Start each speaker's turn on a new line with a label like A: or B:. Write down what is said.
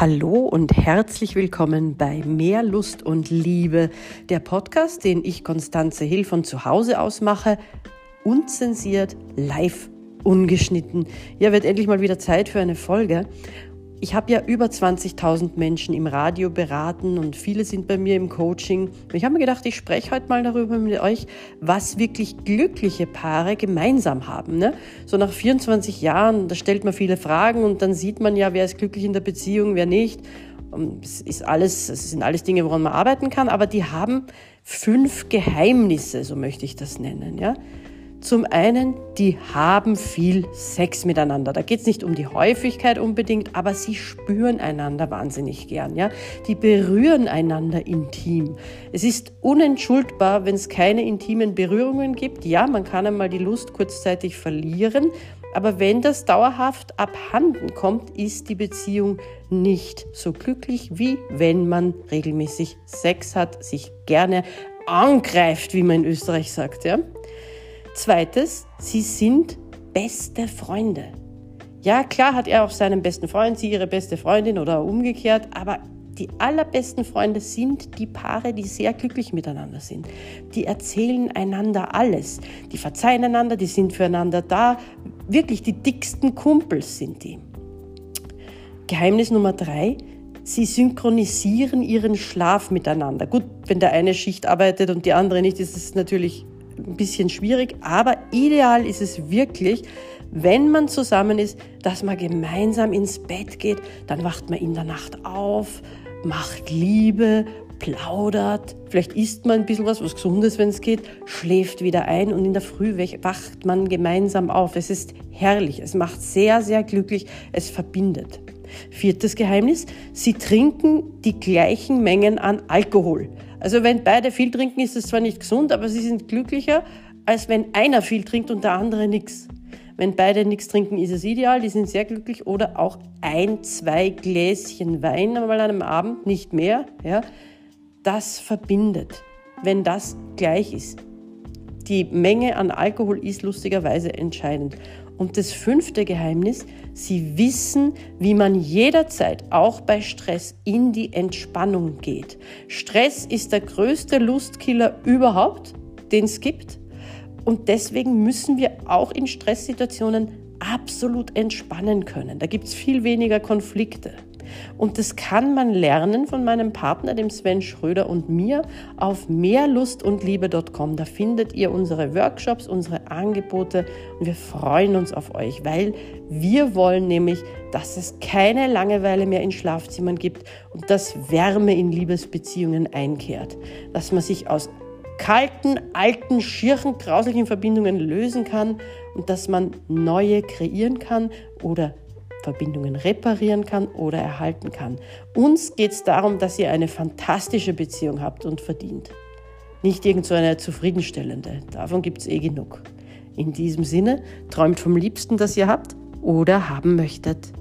A: Hallo und herzlich willkommen bei Mehr Lust und Liebe, der Podcast, den ich Konstanze Hill von zu Hause aus mache, unzensiert, live, ungeschnitten. Ja, wird endlich mal wieder Zeit für eine Folge. Ich habe ja über 20.000 Menschen im Radio beraten und viele sind bei mir im Coaching. Ich habe mir gedacht, ich spreche heute mal darüber mit euch, was wirklich glückliche Paare gemeinsam haben. Ne? So nach 24 Jahren, da stellt man viele Fragen und dann sieht man ja, wer ist glücklich in der Beziehung, wer nicht. Es ist alles, es sind alles Dinge, woran man arbeiten kann, aber die haben fünf Geheimnisse, so möchte ich das nennen. Ja? Zum einen, die haben viel Sex miteinander. Da geht es nicht um die Häufigkeit unbedingt, aber sie spüren einander wahnsinnig gern. Ja? Die berühren einander intim. Es ist unentschuldbar, wenn es keine intimen Berührungen gibt. Ja, man kann einmal die Lust kurzzeitig verlieren, aber wenn das dauerhaft abhanden kommt, ist die Beziehung nicht so glücklich, wie wenn man regelmäßig Sex hat, sich gerne angreift, wie man in Österreich sagt. Ja? Zweites, sie sind beste Freunde. Ja, klar hat er auch seinen besten Freund, sie ihre beste Freundin oder umgekehrt, aber die allerbesten Freunde sind die Paare, die sehr glücklich miteinander sind. Die erzählen einander alles. Die verzeihen einander, die sind füreinander da. Wirklich die dicksten Kumpels sind die. Geheimnis Nummer drei, sie synchronisieren ihren Schlaf miteinander. Gut, wenn der eine Schicht arbeitet und die andere nicht, ist es natürlich ein bisschen schwierig, aber ideal ist es wirklich, wenn man zusammen ist, dass man gemeinsam ins Bett geht, dann wacht man in der Nacht auf, macht Liebe, plaudert, vielleicht isst man ein bisschen was, was Gesundes, wenn es geht, schläft wieder ein und in der Früh wacht man gemeinsam auf. Es ist herrlich, es macht sehr, sehr glücklich, es verbindet. Viertes Geheimnis, sie trinken die gleichen Mengen an Alkohol. Also wenn beide viel trinken, ist es zwar nicht gesund, aber sie sind glücklicher, als wenn einer viel trinkt und der andere nichts. Wenn beide nichts trinken, ist es ideal, die sind sehr glücklich. Oder auch ein, zwei Gläschen Wein einmal an einem Abend, nicht mehr. Ja, das verbindet, wenn das gleich ist. Die Menge an Alkohol ist lustigerweise entscheidend. Und das fünfte Geheimnis, sie wissen, wie man jederzeit, auch bei Stress, in die Entspannung geht. Stress ist der größte Lustkiller überhaupt, den es gibt. Und deswegen müssen wir auch in Stresssituationen absolut entspannen können. Da gibt es viel weniger Konflikte. Und das kann man lernen von meinem Partner, dem Sven Schröder und mir auf mehrlustundliebe.com. Da findet ihr unsere Workshops, unsere Angebote und wir freuen uns auf euch, weil wir wollen nämlich, dass es keine Langeweile mehr in Schlafzimmern gibt und dass Wärme in Liebesbeziehungen einkehrt. Dass man sich aus kalten, alten, schirchen, grauslichen Verbindungen lösen kann und dass man neue kreieren kann oder Verbindungen reparieren kann oder erhalten kann. Uns geht es darum, dass ihr eine fantastische Beziehung habt und verdient. Nicht irgend so eine zufriedenstellende. Davon gibt es eh genug. In diesem Sinne, träumt vom Liebsten, das ihr habt oder haben möchtet.